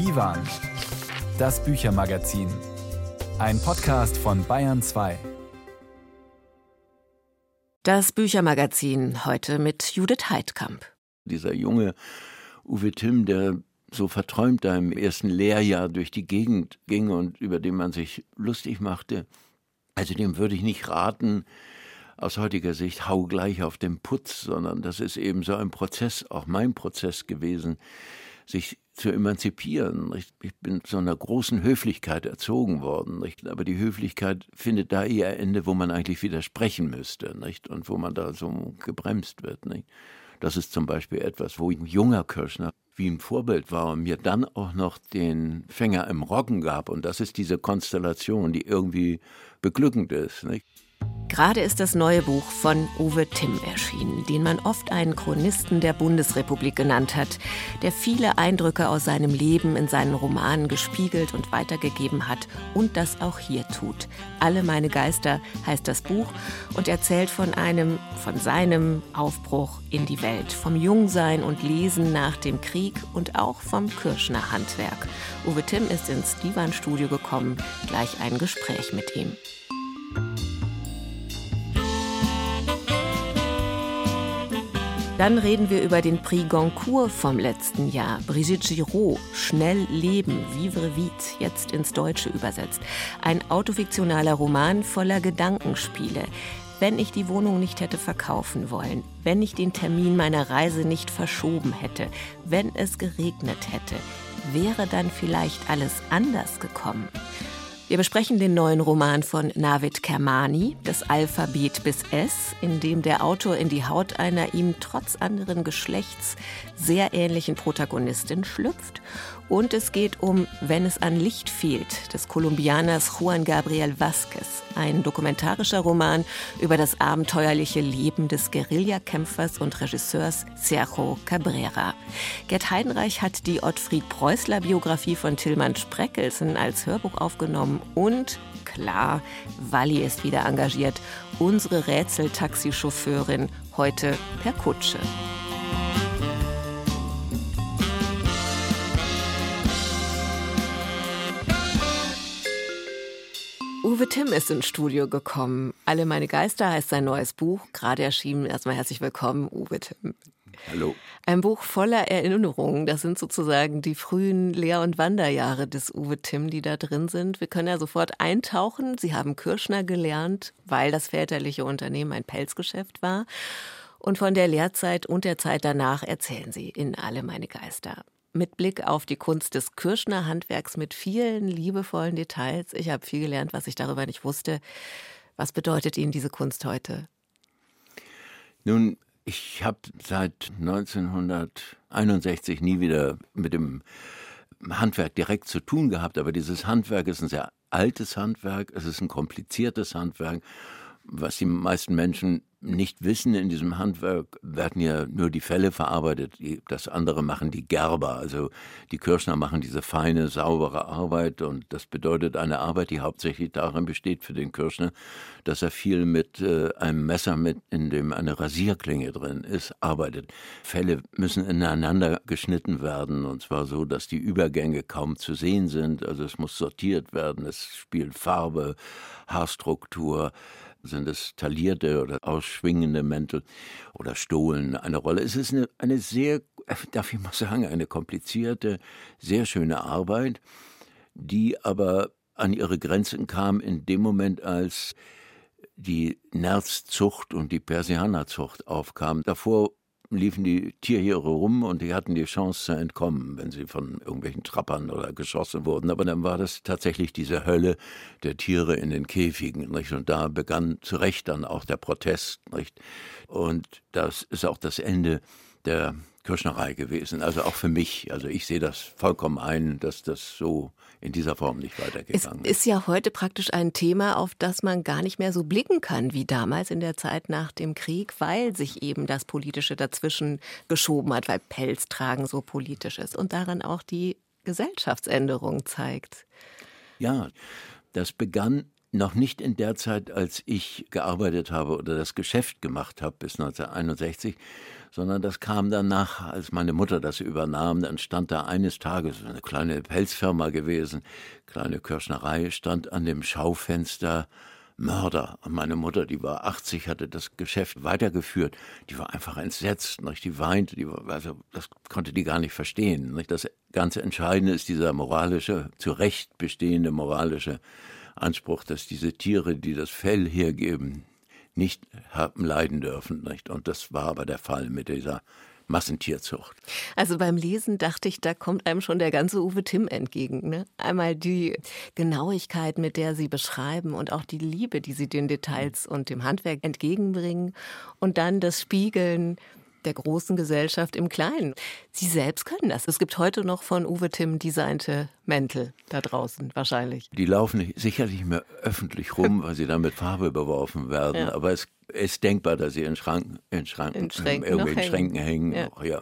Divan, das Büchermagazin. Ein Podcast von Bayern 2. Das Büchermagazin heute mit Judith Heidkamp. Dieser junge Uwe Timm, der so verträumt da im ersten Lehrjahr durch die Gegend ging und über den man sich lustig machte, also dem würde ich nicht raten, aus heutiger Sicht hau gleich auf den Putz, sondern das ist eben so ein Prozess, auch mein Prozess gewesen, sich zu emanzipieren. Ich bin zu einer großen Höflichkeit erzogen worden, aber die Höflichkeit findet da eher Ende, wo man eigentlich widersprechen müsste und wo man da so gebremst wird. Das ist zum Beispiel etwas, wo ein junger Kirschner wie ein Vorbild war und mir dann auch noch den Fänger im Roggen gab. Und das ist diese Konstellation, die irgendwie beglückend ist. Gerade ist das neue Buch von Uwe Timm erschienen, den man oft einen Chronisten der Bundesrepublik genannt hat, der viele Eindrücke aus seinem Leben in seinen Romanen gespiegelt und weitergegeben hat und das auch hier tut. Alle meine Geister heißt das Buch und erzählt von einem, von seinem Aufbruch in die Welt, vom Jungsein und Lesen nach dem Krieg und auch vom Kirschner Handwerk. Uwe Timm ist ins Divan-Studio gekommen, gleich ein Gespräch mit ihm. Dann reden wir über den Prix Goncourt vom letzten Jahr. Brigitte Giraud, Schnell leben, Vivre vite, jetzt ins Deutsche übersetzt. Ein autofiktionaler Roman voller Gedankenspiele. Wenn ich die Wohnung nicht hätte verkaufen wollen, wenn ich den Termin meiner Reise nicht verschoben hätte, wenn es geregnet hätte, wäre dann vielleicht alles anders gekommen? Wir besprechen den neuen Roman von Navid Kermani, Das Alphabet bis S, in dem der Autor in die Haut einer ihm trotz anderen Geschlechts sehr ähnlichen Protagonistin schlüpft und es geht um Wenn es an Licht fehlt des Kolumbianers Juan Gabriel Vázquez, ein dokumentarischer Roman über das abenteuerliche Leben des Guerillakämpfers und Regisseurs Sergio Cabrera. Gerd Heidenreich hat die Ottfried Preußler Biografie von Tillmann Spreckelsen als Hörbuch aufgenommen und klar, Walli ist wieder engagiert, unsere Rätseltaxichauffeurin heute per Kutsche. Uwe Timm ist ins Studio gekommen. Alle meine Geister heißt sein neues Buch, gerade erschienen. Erstmal herzlich willkommen, Uwe Timm. Hallo. Ein Buch voller Erinnerungen. Das sind sozusagen die frühen Lehr- und Wanderjahre des Uwe Timm, die da drin sind. Wir können ja sofort eintauchen. Sie haben Kirschner gelernt, weil das väterliche Unternehmen ein Pelzgeschäft war. Und von der Lehrzeit und der Zeit danach erzählen Sie in Alle meine Geister mit Blick auf die Kunst des Kirschner Handwerks mit vielen liebevollen Details. Ich habe viel gelernt, was ich darüber nicht wusste. Was bedeutet Ihnen diese Kunst heute? Nun, ich habe seit 1961 nie wieder mit dem Handwerk direkt zu tun gehabt, aber dieses Handwerk ist ein sehr altes Handwerk, es ist ein kompliziertes Handwerk, was die meisten Menschen nicht wissen, in diesem Handwerk werden ja nur die Fälle verarbeitet. Das andere machen die Gerber. Also die Kirschner machen diese feine, saubere Arbeit. Und das bedeutet eine Arbeit, die hauptsächlich darin besteht für den Kirschner, dass er viel mit äh, einem Messer, mit, in dem eine Rasierklinge drin ist, arbeitet. Fälle müssen ineinander geschnitten werden. Und zwar so, dass die Übergänge kaum zu sehen sind. Also es muss sortiert werden. Es spielt Farbe, Haarstruktur sind es taillierte oder ausschwingende Mäntel oder Stohlen eine Rolle. Es ist eine, eine sehr, darf ich mal sagen, eine komplizierte, sehr schöne Arbeit, die aber an ihre Grenzen kam in dem Moment, als die Nerzzucht und die Persianerzucht aufkam. Davor liefen die Tierhiere rum und die hatten die Chance zu entkommen, wenn sie von irgendwelchen Trappern oder geschossen wurden. Aber dann war das tatsächlich diese Hölle der Tiere in den Käfigen. Nicht? Und da begann zu Recht dann auch der Protest. Nicht? Und das ist auch das Ende der Kirschnerei gewesen. Also auch für mich. Also ich sehe das vollkommen ein, dass das so in dieser Form nicht weitergegangen ist. Es ist ja heute praktisch ein Thema, auf das man gar nicht mehr so blicken kann wie damals in der Zeit nach dem Krieg, weil sich eben das Politische dazwischen geschoben hat, weil Pelztragen so politisch ist und daran auch die Gesellschaftsänderung zeigt. Ja, das begann noch nicht in der Zeit, als ich gearbeitet habe oder das Geschäft gemacht habe bis 1961, sondern das kam danach, als meine Mutter das übernahm. Dann stand da eines Tages eine kleine Pelzfirma gewesen, kleine Kirschnerei, stand an dem Schaufenster Mörder. Und meine Mutter, die war 80, hatte das Geschäft weitergeführt. Die war einfach entsetzt, nicht? die weinte, die war, also das konnte die gar nicht verstehen. Nicht? Das ganz Entscheidende ist dieser moralische, zu Recht bestehende moralische Anspruch, dass diese Tiere, die das Fell hergeben, nicht haben leiden dürfen. Nicht? Und das war aber der Fall mit dieser Massentierzucht. Also beim Lesen dachte ich, da kommt einem schon der ganze Uwe Timm entgegen. Ne? Einmal die Genauigkeit, mit der Sie beschreiben und auch die Liebe, die Sie den Details und dem Handwerk entgegenbringen und dann das Spiegeln der großen Gesellschaft im Kleinen. Sie selbst können das. Es gibt heute noch von Uwe Timm designte Mäntel da draußen wahrscheinlich. Die laufen sicherlich nicht mehr öffentlich rum, weil sie dann mit Farbe beworfen werden. Ja. Aber es ist denkbar, dass sie in Schranken, in Schranken, in Schränken, in irgendwelchen Schränken hängen. Ja. Noch, ja.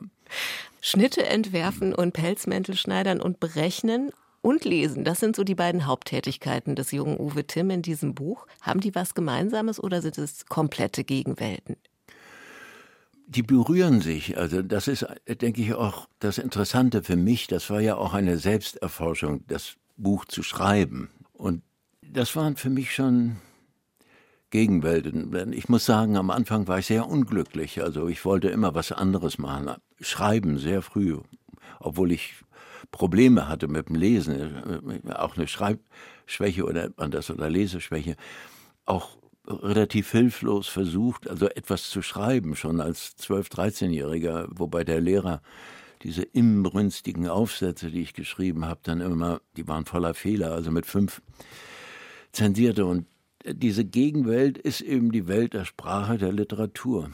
Schnitte entwerfen und Pelzmäntel schneidern und berechnen und lesen. Das sind so die beiden Haupttätigkeiten des jungen Uwe Timm in diesem Buch. Haben die was Gemeinsames oder sind es komplette Gegenwelten? Die berühren sich. Also das ist, denke ich, auch das Interessante für mich. Das war ja auch eine Selbsterforschung, das Buch zu schreiben. Und das waren für mich schon Gegenwelten. Ich muss sagen, am Anfang war ich sehr unglücklich. Also ich wollte immer was anderes machen. Schreiben sehr früh, obwohl ich Probleme hatte mit dem Lesen, auch eine Schreibschwäche oder oder Leseschwäche. Auch relativ hilflos versucht, also etwas zu schreiben, schon als 12-, 13-Jähriger, wobei der Lehrer diese imbrünstigen Aufsätze, die ich geschrieben habe, dann immer, die waren voller Fehler, also mit fünf zensierte. Und diese Gegenwelt ist eben die Welt der Sprache, der Literatur.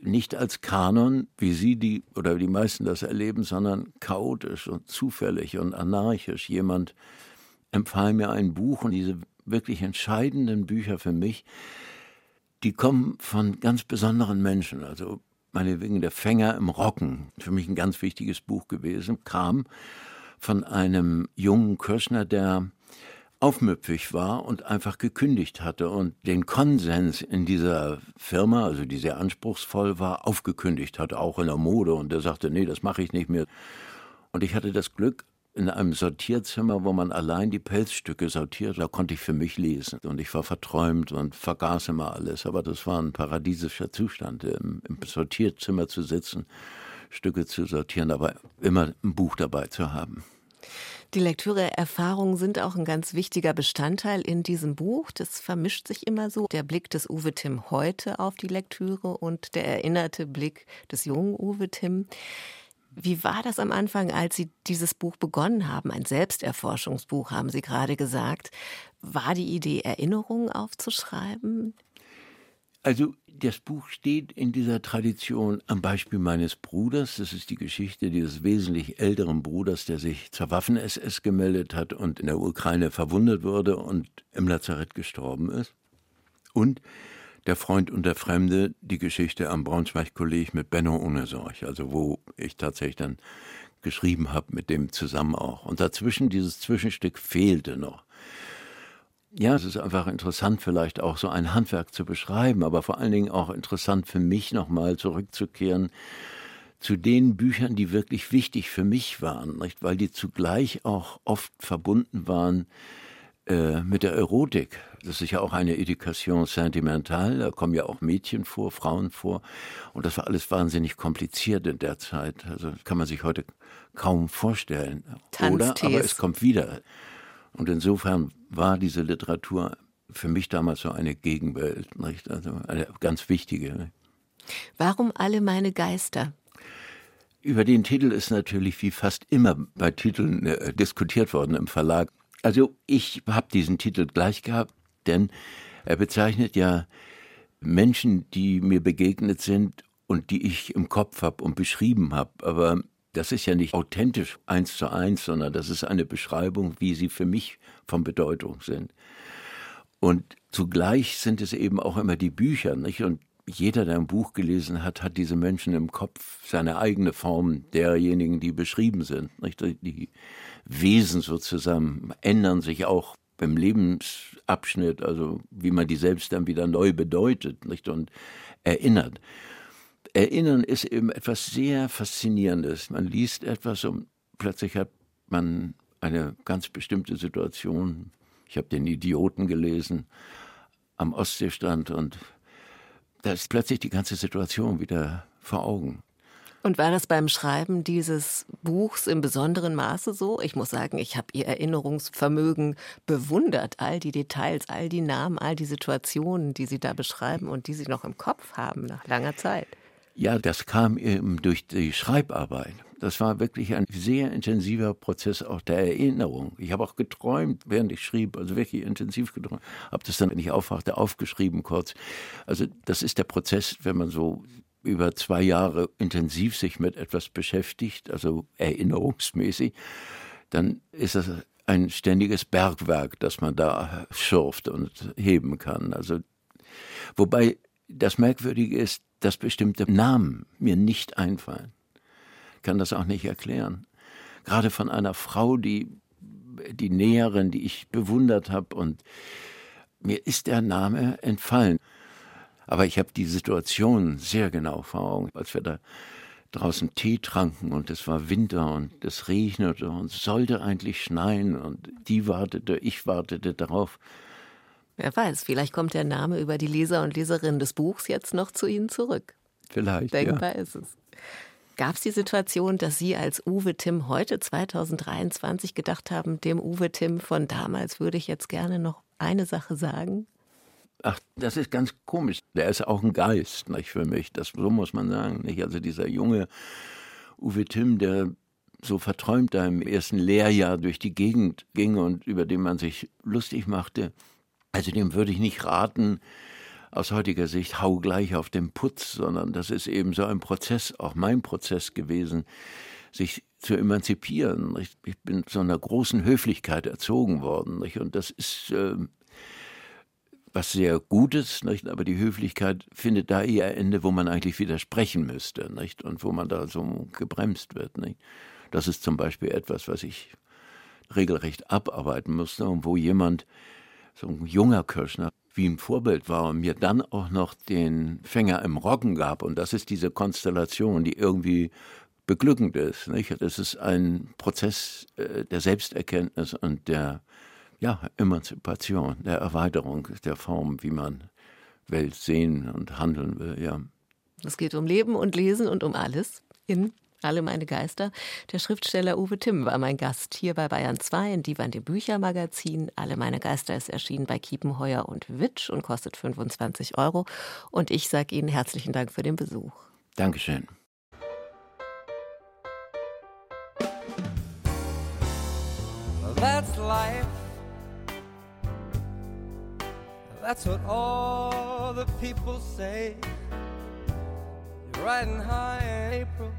Nicht als Kanon, wie Sie die oder die meisten das erleben, sondern chaotisch und zufällig und anarchisch. Jemand empfahl mir ein Buch und diese wirklich entscheidenden Bücher für mich, die kommen von ganz besonderen Menschen. Also meinetwegen der Fänger im Rocken, für mich ein ganz wichtiges Buch gewesen, kam von einem jungen Kirschner, der aufmüpfig war und einfach gekündigt hatte und den Konsens in dieser Firma, also die sehr anspruchsvoll war, aufgekündigt hatte, auch in der Mode. Und der sagte, nee, das mache ich nicht mehr. Und ich hatte das Glück, in einem Sortierzimmer, wo man allein die Pelzstücke sortiert, da konnte ich für mich lesen. Und ich war verträumt und vergaß immer alles. Aber das war ein paradiesischer Zustand, im, im Sortierzimmer zu sitzen, Stücke zu sortieren, aber immer ein Buch dabei zu haben. Die Lektüre-Erfahrungen sind auch ein ganz wichtiger Bestandteil in diesem Buch. Das vermischt sich immer so. Der Blick des Uwe Timm heute auf die Lektüre und der erinnerte Blick des jungen Uwe Timm. Wie war das am Anfang, als Sie dieses Buch begonnen haben? Ein Selbsterforschungsbuch, haben Sie gerade gesagt. War die Idee, Erinnerungen aufzuschreiben? Also das Buch steht in dieser Tradition am Beispiel meines Bruders. Das ist die Geschichte dieses wesentlich älteren Bruders, der sich zur Waffen-SS gemeldet hat und in der Ukraine verwundet wurde und im Lazarett gestorben ist. Und der Freund und der Fremde, die Geschichte am Braunschweig-Kolleg mit Benno ohne Sorg, also wo ich tatsächlich dann geschrieben habe mit dem zusammen auch. Und dazwischen, dieses Zwischenstück fehlte noch. Ja, es ist einfach interessant, vielleicht auch so ein Handwerk zu beschreiben, aber vor allen Dingen auch interessant für mich nochmal zurückzukehren zu den Büchern, die wirklich wichtig für mich waren, nicht? weil die zugleich auch oft verbunden waren äh, mit der Erotik. Das ist ja auch eine Education sentimentale, da kommen ja auch Mädchen vor, Frauen vor. Und das war alles wahnsinnig kompliziert in der Zeit. Also kann man sich heute kaum vorstellen. Oder? Aber es kommt wieder. Und insofern war diese Literatur für mich damals so eine Gegenwelt, nicht? also eine ganz wichtige. Warum alle meine Geister? Über den Titel ist natürlich wie fast immer bei Titeln äh, diskutiert worden im Verlag. Also ich habe diesen Titel gleich gehabt, denn er bezeichnet ja Menschen, die mir begegnet sind und die ich im Kopf habe und beschrieben habe. Aber das ist ja nicht authentisch eins zu eins, sondern das ist eine Beschreibung, wie sie für mich von Bedeutung sind. Und zugleich sind es eben auch immer die Bücher, nicht? Und jeder, der ein Buch gelesen hat, hat diese Menschen im Kopf, seine eigene Form derjenigen, die beschrieben sind. Nicht? Die Wesen sozusagen ändern sich auch beim Lebensabschnitt, also wie man die selbst dann wieder neu bedeutet nicht? und erinnert. Erinnern ist eben etwas sehr Faszinierendes. Man liest etwas und plötzlich hat man eine ganz bestimmte Situation. Ich habe den Idioten gelesen am Ostseestrand und da ist plötzlich die ganze Situation wieder vor Augen. Und war das beim Schreiben dieses Buchs im besonderen Maße so? Ich muss sagen, ich habe Ihr Erinnerungsvermögen bewundert. All die Details, all die Namen, all die Situationen, die Sie da beschreiben und die Sie noch im Kopf haben nach langer Zeit. Ja, das kam eben durch die Schreibarbeit. Das war wirklich ein sehr intensiver Prozess auch der Erinnerung. Ich habe auch geträumt, während ich schrieb, also wirklich intensiv geträumt. Habe das dann, wenn ich aufwachte, aufgeschrieben kurz. Also das ist der Prozess, wenn man so über zwei Jahre intensiv sich mit etwas beschäftigt, also erinnerungsmäßig, dann ist das ein ständiges Bergwerk, das man da schürft und heben kann. Also, wobei das Merkwürdige ist, dass bestimmte Namen mir nicht einfallen. Ich kann das auch nicht erklären. Gerade von einer Frau, die die Näherin, die ich bewundert habe und mir ist der Name entfallen. Aber ich habe die Situation sehr genau vor Augen, als wir da draußen Tee tranken und es war Winter und es regnete und es sollte eigentlich schneien und die wartete, ich wartete darauf. Wer weiß, vielleicht kommt der Name über die Leser und Leserinnen des Buchs jetzt noch zu Ihnen zurück. Vielleicht. Denkbar ja. ist es. Gab es die Situation, dass Sie als Uwe Tim heute 2023 gedacht haben, dem Uwe Tim von damals würde ich jetzt gerne noch eine Sache sagen? Ach, das ist ganz komisch. Der ist auch ein Geist, nicht für mich. Das so muss man sagen. Nicht? Also dieser junge Uwe Timm, der so verträumt da im ersten Lehrjahr durch die Gegend ging und über den man sich lustig machte. Also dem würde ich nicht raten, aus heutiger Sicht hau gleich auf den Putz, sondern das ist eben so ein Prozess, auch mein Prozess gewesen, sich zu emanzipieren. Ich, bin zu einer großen Höflichkeit erzogen worden. Und das ist äh, was sehr Gutes, nicht? aber die Höflichkeit findet da eher Ende, wo man eigentlich widersprechen müsste nicht? und wo man da so gebremst wird. Nicht? Das ist zum Beispiel etwas, was ich regelrecht abarbeiten musste und wo jemand, so ein junger Kirschner, wie ein Vorbild war und mir dann auch noch den Fänger im Roggen gab. Und das ist diese Konstellation, die irgendwie beglückend ist. Nicht? Das ist ein Prozess äh, der Selbsterkenntnis und der ja, Emanzipation, der Erweiterung der Form, wie man Welt sehen und handeln will, ja. Es geht um Leben und Lesen und um alles in alle meine Geister. Der Schriftsteller Uwe Timm war mein Gast hier bei Bayern 2 in Divan dem Büchermagazin. Alle meine Geister ist erschienen bei Kiepenheuer und Witsch und kostet 25 Euro. Und ich sage Ihnen herzlichen Dank für den Besuch. Dankeschön. That's life. That's what all the people say. You're riding high in April,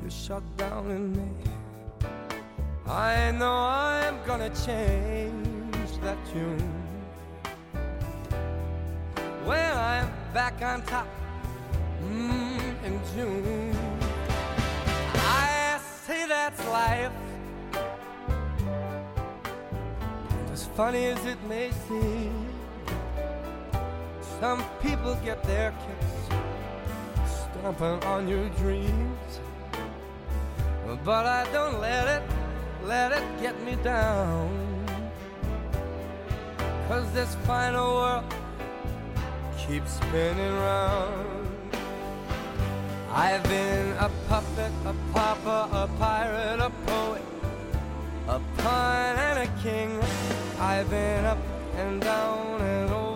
you're shut down in May. I know I'm gonna change that tune. When I'm back on top mm, in June, I say that's life. As funny as it may seem. Some people get their kicks stomping on your dreams. But I don't let it, let it get me down. Cause this final world keeps spinning round. I've been a puppet, a pauper, a pirate, a poet, a pawn and a king. I've been up and down and over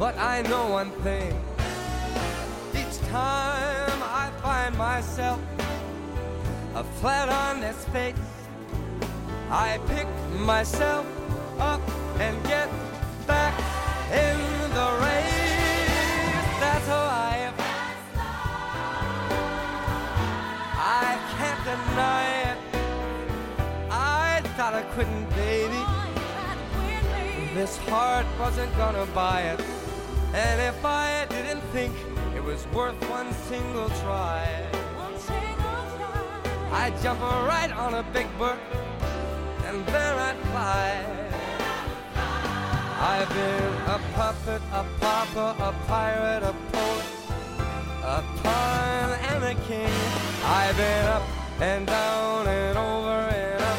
but I know one thing. Each time I find myself a flat on this face, I pick myself up and get back in the race. That's life. I am. I can't deny it. I thought I couldn't, baby. This heart wasn't gonna buy it. And if I didn't think it was worth one single try, I'd jump right on a big bird and then I'd fly. I've been a puppet, a pauper, a pirate, a poet, a pawn and a king. I've been up and down and over and up,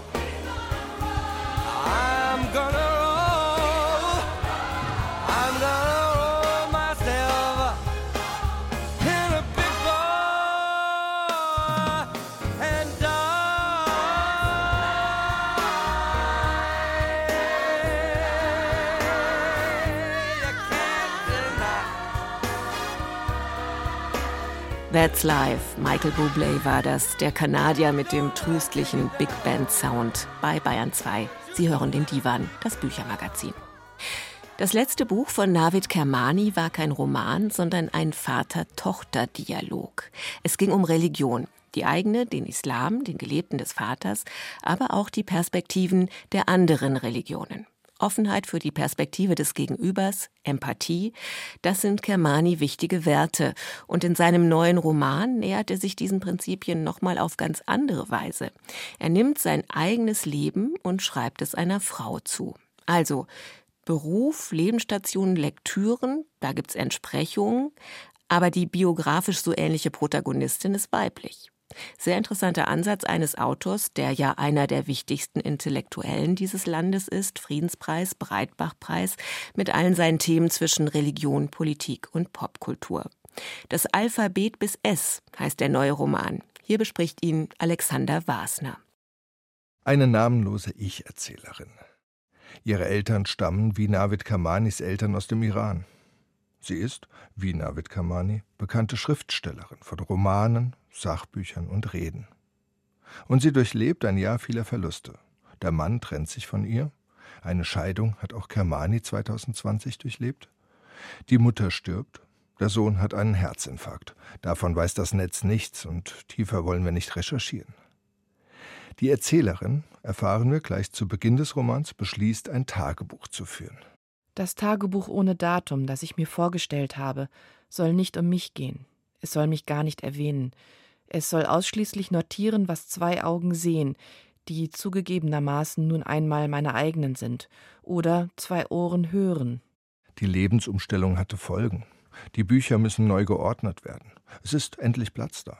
Gonna roll. I'm gonna roll myself in a big ball and die. You can't deny. That's Life. Michael Bublé war das, der Kanadier mit dem tröstlichen Big Band Sound bei Bayern 2. Sie hören den Divan, das Büchermagazin. Das letzte Buch von Navid Kermani war kein Roman, sondern ein Vater-Tochter-Dialog. Es ging um Religion. Die eigene, den Islam, den Gelebten des Vaters, aber auch die Perspektiven der anderen Religionen. Offenheit für die Perspektive des Gegenübers, Empathie, das sind Kermani wichtige Werte. Und in seinem neuen Roman nähert er sich diesen Prinzipien nochmal auf ganz andere Weise. Er nimmt sein eigenes Leben und schreibt es einer Frau zu. Also Beruf, Lebensstationen, Lektüren, da gibt's Entsprechungen, aber die biografisch so ähnliche Protagonistin ist weiblich. Sehr interessanter Ansatz eines Autors, der ja einer der wichtigsten Intellektuellen dieses Landes ist, Friedenspreis, Breitbachpreis, mit allen seinen Themen zwischen Religion, Politik und Popkultur. Das Alphabet bis S heißt der neue Roman. Hier bespricht ihn Alexander Wasner. Eine namenlose Ich-Erzählerin. Ihre Eltern stammen wie Navid Kamanis Eltern aus dem Iran. Sie ist, wie Navid Kamani, bekannte Schriftstellerin von Romanen, Sachbüchern und Reden. Und sie durchlebt ein Jahr vieler Verluste. Der Mann trennt sich von ihr. Eine Scheidung hat auch Kermani 2020 durchlebt. Die Mutter stirbt. Der Sohn hat einen Herzinfarkt. Davon weiß das Netz nichts und tiefer wollen wir nicht recherchieren. Die Erzählerin, erfahren wir gleich zu Beginn des Romans, beschließt, ein Tagebuch zu führen. Das Tagebuch ohne Datum, das ich mir vorgestellt habe, soll nicht um mich gehen. Es soll mich gar nicht erwähnen. Es soll ausschließlich notieren, was zwei Augen sehen, die zugegebenermaßen nun einmal meine eigenen sind, oder zwei Ohren hören. Die Lebensumstellung hatte Folgen. Die Bücher müssen neu geordnet werden. Es ist endlich Platz da.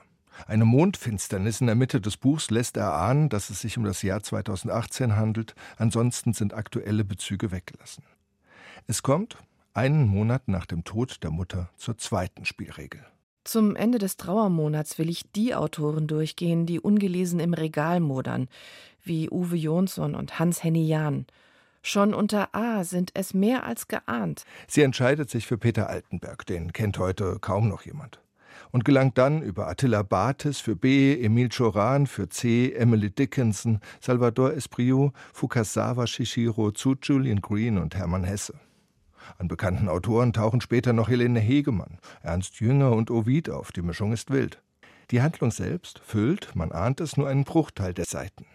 Eine Mondfinsternis in der Mitte des Buchs lässt erahnen, dass es sich um das Jahr 2018 handelt, ansonsten sind aktuelle Bezüge weggelassen. Es kommt, einen Monat nach dem Tod der Mutter, zur zweiten Spielregel. Zum Ende des Trauermonats will ich die Autoren durchgehen, die ungelesen im Regal modern, wie Uwe Jonsson und Hans-Henny Jahn. Schon unter A sind es mehr als geahnt. Sie entscheidet sich für Peter Altenberg, den kennt heute kaum noch jemand. Und gelangt dann über Attila Bates für B, Emil Choran für C, Emily Dickinson, Salvador Espriu, Fukasawa Shishiro zu Julian Green und Hermann Hesse. An bekannten Autoren tauchen später noch Helene Hegemann, Ernst Jünger und Ovid auf. Die Mischung ist wild. Die Handlung selbst füllt, man ahnt es, nur einen Bruchteil der Seiten.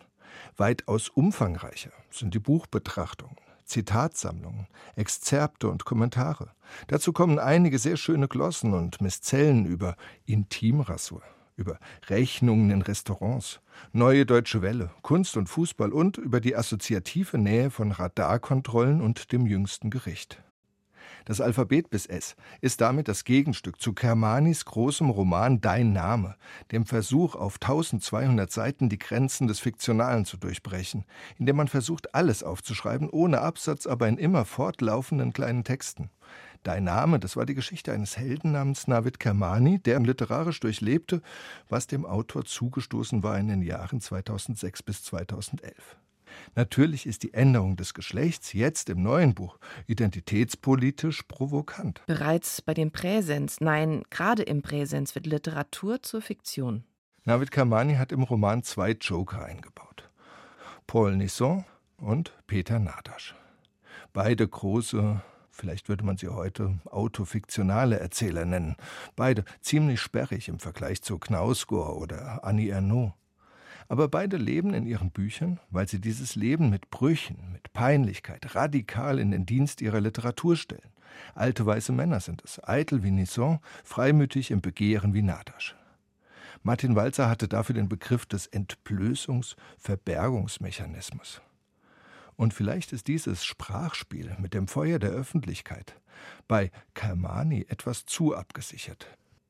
Weitaus umfangreicher sind die Buchbetrachtungen, Zitatsammlungen, Exzerpte und Kommentare. Dazu kommen einige sehr schöne Glossen und Miszellen über Intimrasur, über Rechnungen in Restaurants, neue deutsche Welle, Kunst und Fußball und über die assoziative Nähe von Radarkontrollen und dem jüngsten Gericht. Das Alphabet bis S ist damit das Gegenstück zu Kermanis großem Roman Dein Name, dem Versuch, auf 1200 Seiten die Grenzen des Fiktionalen zu durchbrechen, indem man versucht, alles aufzuschreiben, ohne Absatz, aber in immer fortlaufenden kleinen Texten. Dein Name, das war die Geschichte eines Helden namens Navid Kermani, der literarisch durchlebte, was dem Autor zugestoßen war in den Jahren 2006 bis 2011. Natürlich ist die Änderung des Geschlechts jetzt im neuen Buch identitätspolitisch provokant. Bereits bei dem Präsens, nein, gerade im Präsens wird Literatur zur Fiktion. Navid Kamani hat im Roman zwei Joker eingebaut. Paul Nisson und Peter Nadasch. Beide große, vielleicht würde man sie heute autofiktionale Erzähler nennen. Beide ziemlich sperrig im Vergleich zu Knausgård oder Annie Ernaux. Aber beide leben in ihren Büchern, weil sie dieses Leben mit Brüchen, mit Peinlichkeit radikal in den Dienst ihrer Literatur stellen. Alte weiße Männer sind es, eitel wie Nisson, freimütig im Begehren wie Nadasch. Martin Walzer hatte dafür den Begriff des Entblößungs-Verbergungsmechanismus. Und vielleicht ist dieses Sprachspiel mit dem Feuer der Öffentlichkeit bei Kermani etwas zu abgesichert.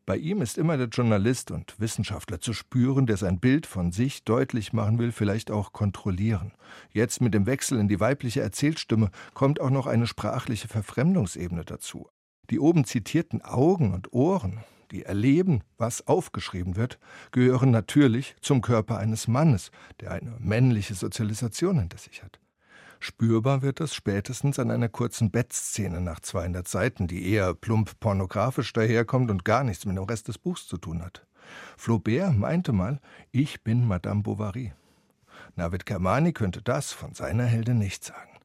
Bei ihm ist immer der Journalist und Wissenschaftler zu spüren, der sein Bild von sich deutlich machen will, vielleicht auch kontrollieren. Jetzt mit dem Wechsel in die weibliche Erzählstimme kommt auch noch eine sprachliche Verfremdungsebene dazu. Die oben zitierten Augen und Ohren, die erleben, was aufgeschrieben wird, gehören natürlich zum Körper eines Mannes, der eine männliche Sozialisation hinter sich hat. Spürbar wird das spätestens an einer kurzen Bettszene nach 200 Seiten, die eher plump pornografisch daherkommt und gar nichts mit dem Rest des Buchs zu tun hat. Flaubert meinte mal, ich bin Madame Bovary. Navid Kermani könnte das von seiner Heldin nicht sagen.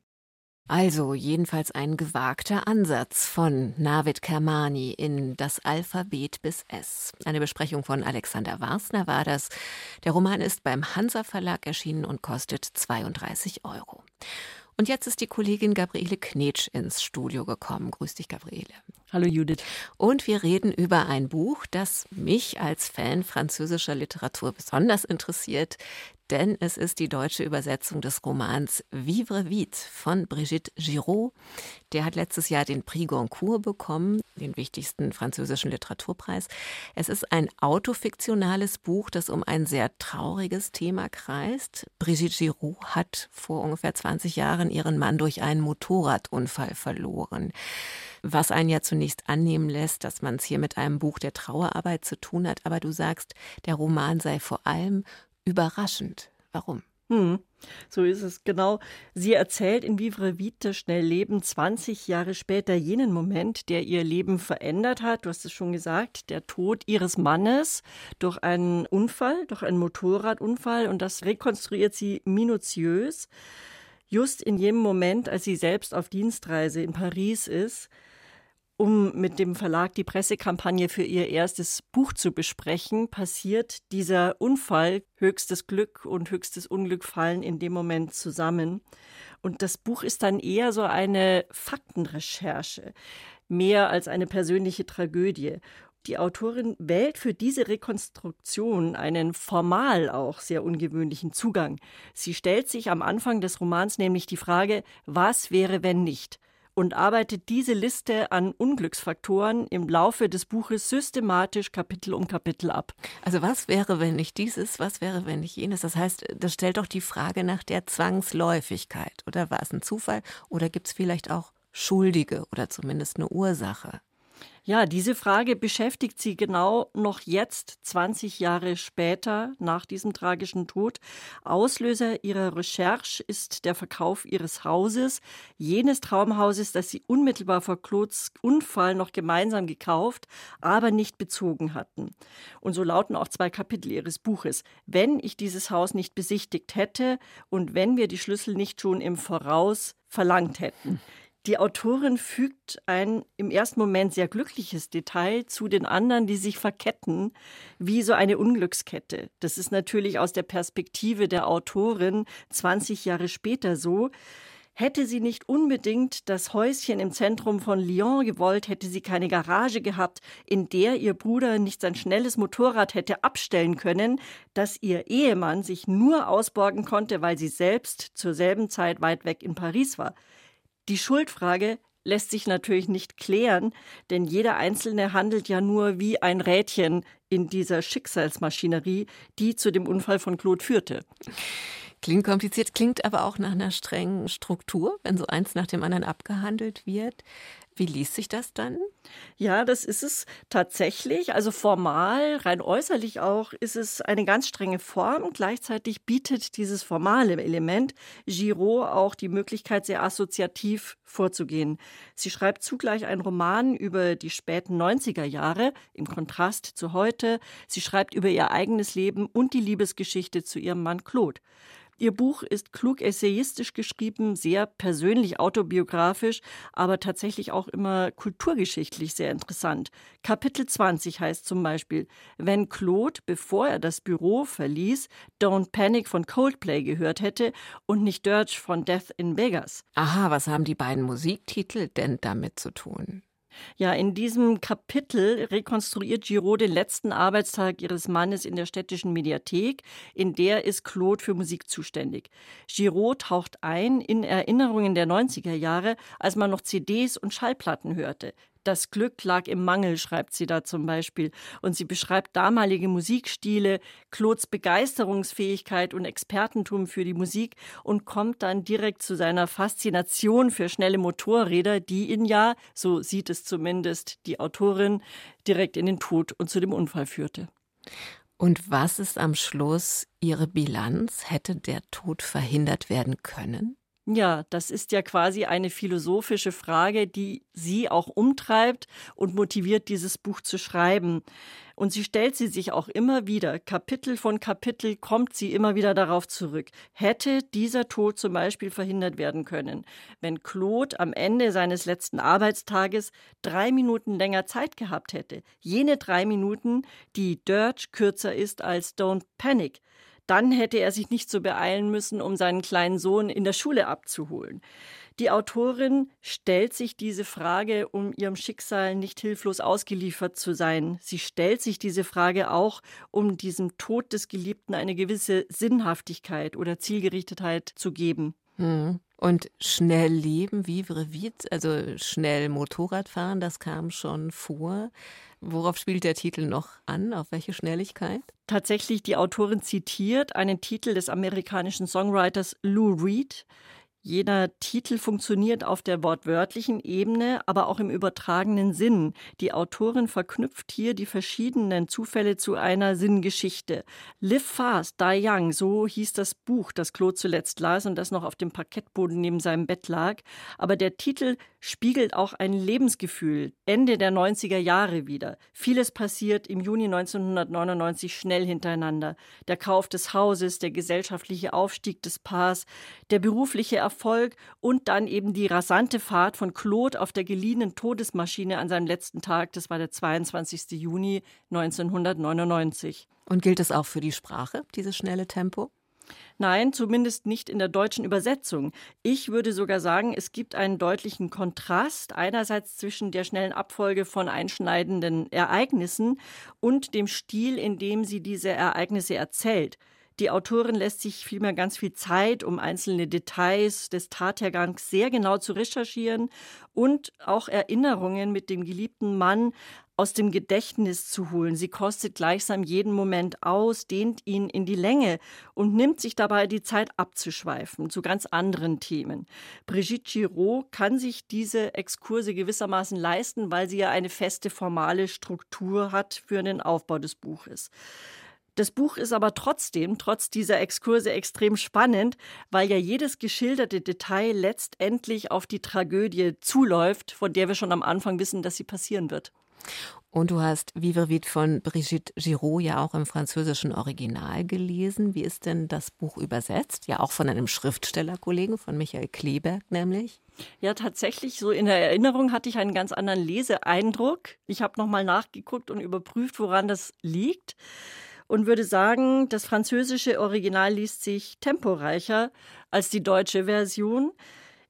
Also jedenfalls ein gewagter Ansatz von Navid Kermani in das Alphabet bis S. Eine Besprechung von Alexander Warsner war das. Der Roman ist beim Hansa Verlag erschienen und kostet 32 Euro. Und jetzt ist die Kollegin Gabriele Knetsch ins Studio gekommen. Grüß dich, Gabriele. Hallo Judith. Und wir reden über ein Buch, das mich als Fan französischer Literatur besonders interessiert, denn es ist die deutsche Übersetzung des Romans Vivre vite von Brigitte Giraud. Der hat letztes Jahr den Prix Goncourt bekommen, den wichtigsten französischen Literaturpreis. Es ist ein autofiktionales Buch, das um ein sehr trauriges Thema kreist. Brigitte Giraud hat vor ungefähr 20 Jahren ihren Mann durch einen Motorradunfall verloren was einen ja zunächst annehmen lässt, dass man es hier mit einem Buch der Trauerarbeit zu tun hat. Aber du sagst, der Roman sei vor allem überraschend. Warum? Hm, so ist es genau. Sie erzählt in Vivre Vite schnell Leben 20 Jahre später jenen Moment, der ihr Leben verändert hat. Du hast es schon gesagt, der Tod ihres Mannes durch einen Unfall, durch einen Motorradunfall. Und das rekonstruiert sie minutiös. Just in jenem Moment, als sie selbst auf Dienstreise in Paris ist, um mit dem Verlag die Pressekampagne für ihr erstes Buch zu besprechen, passiert dieser Unfall. Höchstes Glück und höchstes Unglück fallen in dem Moment zusammen. Und das Buch ist dann eher so eine Faktenrecherche, mehr als eine persönliche Tragödie. Die Autorin wählt für diese Rekonstruktion einen formal auch sehr ungewöhnlichen Zugang. Sie stellt sich am Anfang des Romans nämlich die Frage, was wäre, wenn nicht? Und arbeitet diese Liste an Unglücksfaktoren im Laufe des Buches systematisch Kapitel um Kapitel ab. Also was wäre, wenn nicht dieses, was wäre, wenn nicht jenes? Das heißt, das stellt doch die Frage nach der Zwangsläufigkeit. Oder war es ein Zufall? Oder gibt es vielleicht auch Schuldige oder zumindest eine Ursache? Ja, diese Frage beschäftigt sie genau noch jetzt, 20 Jahre später, nach diesem tragischen Tod. Auslöser ihrer Recherche ist der Verkauf ihres Hauses, jenes Traumhauses, das sie unmittelbar vor Claudes Unfall noch gemeinsam gekauft, aber nicht bezogen hatten. Und so lauten auch zwei Kapitel ihres Buches. Wenn ich dieses Haus nicht besichtigt hätte und wenn wir die Schlüssel nicht schon im Voraus verlangt hätten. Die Autorin fügt ein im ersten Moment sehr glückliches Detail zu den anderen, die sich verketten, wie so eine Unglückskette. Das ist natürlich aus der Perspektive der Autorin 20 Jahre später so. Hätte sie nicht unbedingt das Häuschen im Zentrum von Lyon gewollt, hätte sie keine Garage gehabt, in der ihr Bruder nicht sein schnelles Motorrad hätte abstellen können, das ihr Ehemann sich nur ausborgen konnte, weil sie selbst zur selben Zeit weit weg in Paris war. Die Schuldfrage lässt sich natürlich nicht klären, denn jeder Einzelne handelt ja nur wie ein Rädchen in dieser Schicksalsmaschinerie, die zu dem Unfall von Claude führte. Klingt kompliziert, klingt aber auch nach einer strengen Struktur, wenn so eins nach dem anderen abgehandelt wird. Wie liest sich das dann? Ja, das ist es tatsächlich. Also formal, rein äußerlich auch, ist es eine ganz strenge Form. Gleichzeitig bietet dieses formale Element Giraud auch die Möglichkeit, sehr assoziativ vorzugehen. Sie schreibt zugleich einen Roman über die späten 90er Jahre, im Kontrast zu heute. Sie schreibt über ihr eigenes Leben und die Liebesgeschichte zu ihrem Mann Claude. Ihr Buch ist klug essayistisch geschrieben, sehr persönlich autobiografisch, aber tatsächlich auch immer kulturgeschichtlich sehr interessant. Kapitel 20 heißt zum Beispiel, wenn Claude, bevor er das Büro verließ, Don't Panic von Coldplay gehört hätte und nicht Dirge von Death in Vegas. Aha, was haben die beiden Musiktitel denn damit zu tun? Ja, in diesem Kapitel rekonstruiert Giraud den letzten Arbeitstag ihres Mannes in der städtischen Mediathek. In der ist Claude für Musik zuständig. Giraud taucht ein in Erinnerungen der 90er Jahre, als man noch CDs und Schallplatten hörte. Das Glück lag im Mangel, schreibt sie da zum Beispiel. Und sie beschreibt damalige Musikstile, Claudes Begeisterungsfähigkeit und Expertentum für die Musik und kommt dann direkt zu seiner Faszination für schnelle Motorräder, die ihn ja, so sieht es zumindest die Autorin, direkt in den Tod und zu dem Unfall führte. Und was ist am Schluss Ihre Bilanz? Hätte der Tod verhindert werden können? Ja, das ist ja quasi eine philosophische Frage, die sie auch umtreibt und motiviert, dieses Buch zu schreiben. Und sie stellt sie sich auch immer wieder. Kapitel von Kapitel kommt sie immer wieder darauf zurück. Hätte dieser Tod zum Beispiel verhindert werden können, wenn Claude am Ende seines letzten Arbeitstages drei Minuten länger Zeit gehabt hätte? Jene drei Minuten, die Dirge kürzer ist als Don't Panic dann hätte er sich nicht so beeilen müssen, um seinen kleinen Sohn in der Schule abzuholen. Die Autorin stellt sich diese Frage, um ihrem Schicksal nicht hilflos ausgeliefert zu sein. Sie stellt sich diese Frage auch, um diesem Tod des Geliebten eine gewisse Sinnhaftigkeit oder Zielgerichtetheit zu geben. Hm. Und schnell leben, vivre vite, also schnell Motorrad fahren, das kam schon vor. Worauf spielt der Titel noch an? Auf welche Schnelligkeit? Tatsächlich, die Autorin zitiert einen Titel des amerikanischen Songwriters Lou Reed. Jeder Titel funktioniert auf der wortwörtlichen Ebene, aber auch im übertragenen Sinn. Die Autorin verknüpft hier die verschiedenen Zufälle zu einer Sinngeschichte. Live Fast, Die Young, so hieß das Buch, das Claude zuletzt las und das noch auf dem Parkettboden neben seinem Bett lag. Aber der Titel spiegelt auch ein Lebensgefühl Ende der 90er Jahre wieder. Vieles passiert im Juni 1999 schnell hintereinander. Der Kauf des Hauses, der gesellschaftliche Aufstieg des Paars, der berufliche Erfolg und dann eben die rasante Fahrt von Claude auf der geliehenen Todesmaschine an seinem letzten Tag. Das war der 22. Juni 1999. Und gilt das auch für die Sprache, dieses schnelle Tempo? Nein, zumindest nicht in der deutschen Übersetzung. Ich würde sogar sagen, es gibt einen deutlichen Kontrast einerseits zwischen der schnellen Abfolge von einschneidenden Ereignissen und dem Stil, in dem sie diese Ereignisse erzählt. Die Autorin lässt sich vielmehr ganz viel Zeit, um einzelne Details des Tathergangs sehr genau zu recherchieren und auch Erinnerungen mit dem geliebten Mann aus dem Gedächtnis zu holen. Sie kostet gleichsam jeden Moment aus, dehnt ihn in die Länge und nimmt sich dabei die Zeit abzuschweifen zu ganz anderen Themen. Brigitte Giraud kann sich diese Exkurse gewissermaßen leisten, weil sie ja eine feste formale Struktur hat für den Aufbau des Buches. Das Buch ist aber trotzdem, trotz dieser Exkurse, extrem spannend, weil ja jedes geschilderte Detail letztendlich auf die Tragödie zuläuft, von der wir schon am Anfang wissen, dass sie passieren wird. Und du hast Vivre vite von Brigitte Giraud ja auch im französischen Original gelesen. Wie ist denn das Buch übersetzt? Ja, auch von einem Schriftstellerkollegen, von Michael Kleberg nämlich. Ja, tatsächlich, so in der Erinnerung hatte ich einen ganz anderen Leseeindruck. Ich habe nochmal nachgeguckt und überprüft, woran das liegt und würde sagen, das französische Original liest sich temporeicher als die deutsche Version.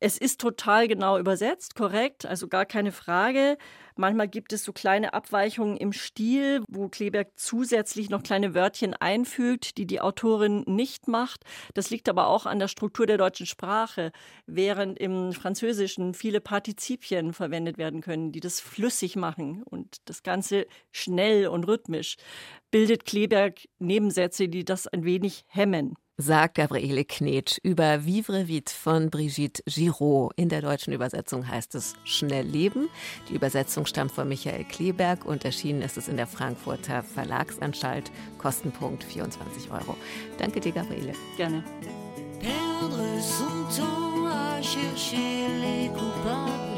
Es ist total genau übersetzt, korrekt, also gar keine Frage. Manchmal gibt es so kleine Abweichungen im Stil, wo Kleberg zusätzlich noch kleine Wörtchen einfügt, die die Autorin nicht macht. Das liegt aber auch an der Struktur der deutschen Sprache, während im Französischen viele Partizipien verwendet werden können, die das flüssig machen und das Ganze schnell und rhythmisch, bildet Kleberg Nebensätze, die das ein wenig hemmen. Sagt Gabriele Knetsch über Vivre Vite von Brigitte Giraud. In der deutschen Übersetzung heißt es Schnell leben. Die Übersetzung stammt von Michael Kleberg und erschienen ist es in der Frankfurter Verlagsanstalt. Kostenpunkt 24 Euro. Danke dir, Gabriele. Gerne. Perdre son temps à chercher les coupables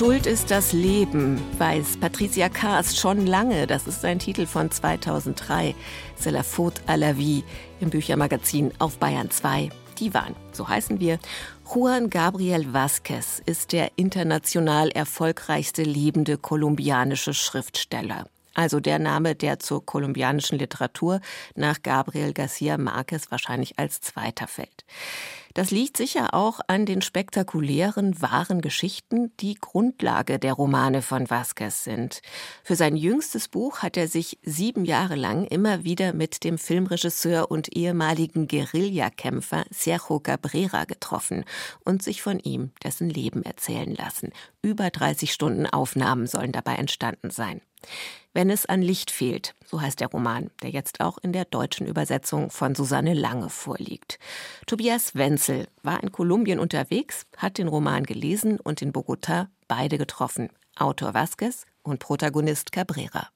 Schuld ist das Leben, weiß Patricia Kaas schon lange. Das ist ein Titel von 2003. C'est la faute à la vie im Büchermagazin auf Bayern 2. Die waren, so heißen wir. Juan Gabriel Vázquez ist der international erfolgreichste lebende kolumbianische Schriftsteller. Also der Name, der zur kolumbianischen Literatur nach Gabriel García Márquez wahrscheinlich als zweiter fällt. Das liegt sicher auch an den spektakulären, wahren Geschichten, die Grundlage der Romane von Vasquez sind. Für sein jüngstes Buch hat er sich sieben Jahre lang immer wieder mit dem Filmregisseur und ehemaligen Guerillakämpfer Sergio Cabrera getroffen und sich von ihm dessen Leben erzählen lassen. Über 30 Stunden Aufnahmen sollen dabei entstanden sein. Wenn es an Licht fehlt, so heißt der Roman, der jetzt auch in der deutschen Übersetzung von Susanne Lange vorliegt. Tobias Wenzel war in Kolumbien unterwegs, hat den Roman gelesen und in Bogotá beide getroffen. Autor Vasquez und Protagonist Cabrera.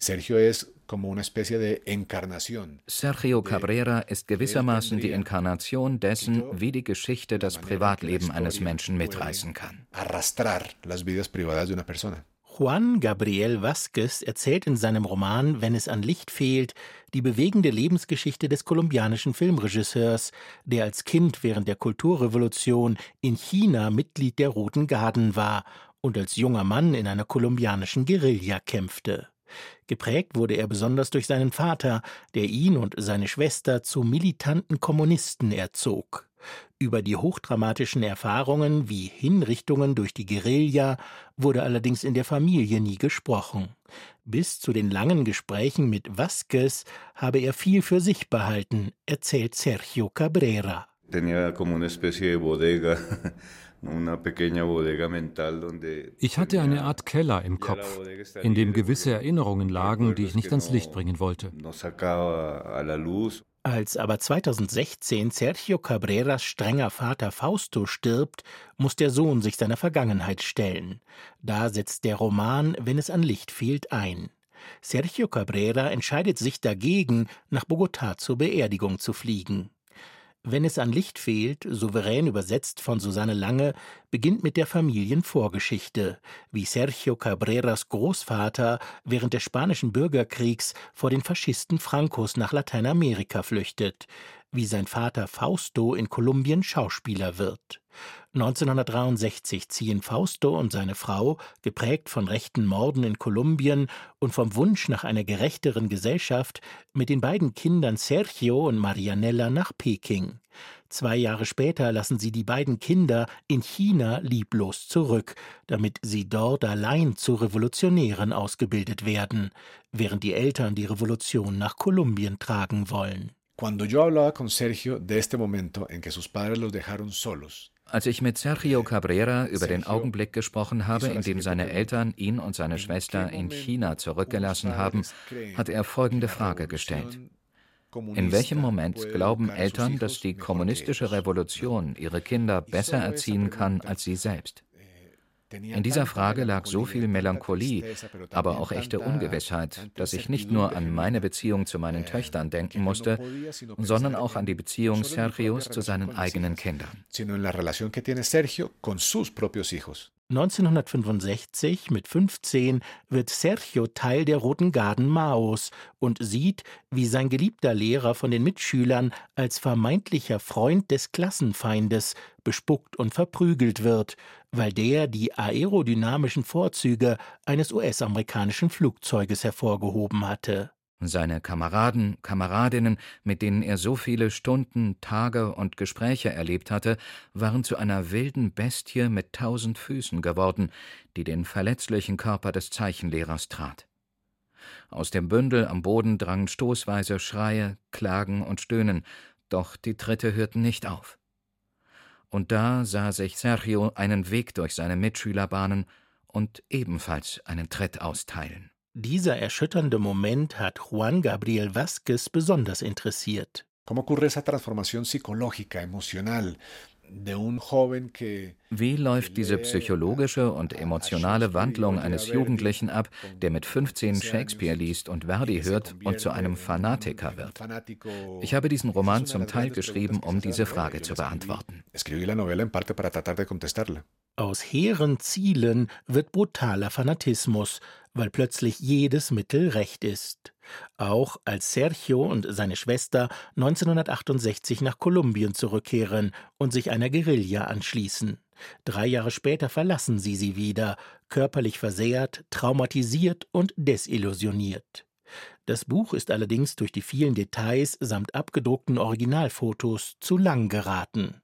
Sergio es como una especie de encarnación. Sergio Cabrera ist gewissermaßen die Inkarnation dessen, wie die Geschichte das Privatleben eines Menschen mitreißen kann. Juan Gabriel Vázquez erzählt in seinem Roman Wenn es an Licht fehlt die bewegende Lebensgeschichte des kolumbianischen Filmregisseurs, der als Kind während der Kulturrevolution in China Mitglied der Roten Garden war und als junger Mann in einer kolumbianischen Guerilla kämpfte. Geprägt wurde er besonders durch seinen Vater, der ihn und seine Schwester zu militanten Kommunisten erzog. Über die hochdramatischen Erfahrungen wie Hinrichtungen durch die Guerilla wurde allerdings in der Familie nie gesprochen. Bis zu den langen Gesprächen mit Vasquez habe er viel für sich behalten, erzählt Sergio Cabrera. Ich hatte eine Art Keller im Kopf, in dem gewisse Erinnerungen lagen, die ich nicht ans Licht bringen wollte. Als aber 2016 Sergio Cabreras strenger Vater Fausto stirbt, muss der Sohn sich seiner Vergangenheit stellen. Da setzt der Roman Wenn es an Licht fehlt ein. Sergio Cabrera entscheidet sich dagegen, nach Bogotá zur Beerdigung zu fliegen. Wenn es an Licht fehlt, souverän übersetzt von Susanne Lange, beginnt mit der Familienvorgeschichte, wie Sergio Cabreras Großvater während des spanischen Bürgerkriegs vor den Faschisten Francos nach Lateinamerika flüchtet, wie sein Vater Fausto in Kolumbien Schauspieler wird. 1963 ziehen Fausto und seine Frau, geprägt von rechten Morden in Kolumbien und vom Wunsch nach einer gerechteren Gesellschaft, mit den beiden Kindern Sergio und Marianella nach Peking. Zwei Jahre später lassen sie die beiden Kinder in China lieblos zurück, damit sie dort allein zu Revolutionären ausgebildet werden, während die Eltern die Revolution nach Kolumbien tragen wollen. Cuando yo hablaba con Sergio de este momento en que sus padres los dejaron solos, als ich mit Sergio Cabrera über den Augenblick gesprochen habe, in dem seine Eltern ihn und seine Schwester in China zurückgelassen haben, hat er folgende Frage gestellt. In welchem Moment glauben Eltern, dass die kommunistische Revolution ihre Kinder besser erziehen kann als sie selbst? In dieser Frage lag so viel Melancholie, aber auch echte Ungewissheit, dass ich nicht nur an meine Beziehung zu meinen Töchtern denken musste, sondern auch an die Beziehung Sergios zu seinen eigenen Kindern. 1965 mit 15 wird Sergio Teil der Roten Garden Maos und sieht, wie sein geliebter Lehrer von den Mitschülern als vermeintlicher Freund des Klassenfeindes bespuckt und verprügelt wird, weil der die aerodynamischen Vorzüge eines US-amerikanischen Flugzeuges hervorgehoben hatte. Seine Kameraden, Kameradinnen, mit denen er so viele Stunden, Tage und Gespräche erlebt hatte, waren zu einer wilden Bestie mit tausend Füßen geworden, die den verletzlichen Körper des Zeichenlehrers trat. Aus dem Bündel am Boden drangen stoßweise Schreie, Klagen und Stöhnen, doch die Tritte hörten nicht auf. Und da sah sich Sergio einen Weg durch seine Mitschüler bahnen und ebenfalls einen Tritt austeilen. Dieser erschütternde Moment hat Juan Gabriel Vázquez besonders interessiert. Wie läuft diese psychologische und emotionale Wandlung eines Jugendlichen ab, der mit 15 Shakespeare liest und Verdi hört und zu einem Fanatiker wird? Ich habe diesen Roman zum Teil geschrieben, um diese Frage zu beantworten. Aus hehren Zielen wird brutaler Fanatismus, weil plötzlich jedes Mittel recht ist. Auch als Sergio und seine Schwester 1968 nach Kolumbien zurückkehren und sich einer Guerilla anschließen. Drei Jahre später verlassen sie sie wieder, körperlich versehrt, traumatisiert und desillusioniert. Das Buch ist allerdings durch die vielen Details samt abgedruckten Originalfotos zu lang geraten.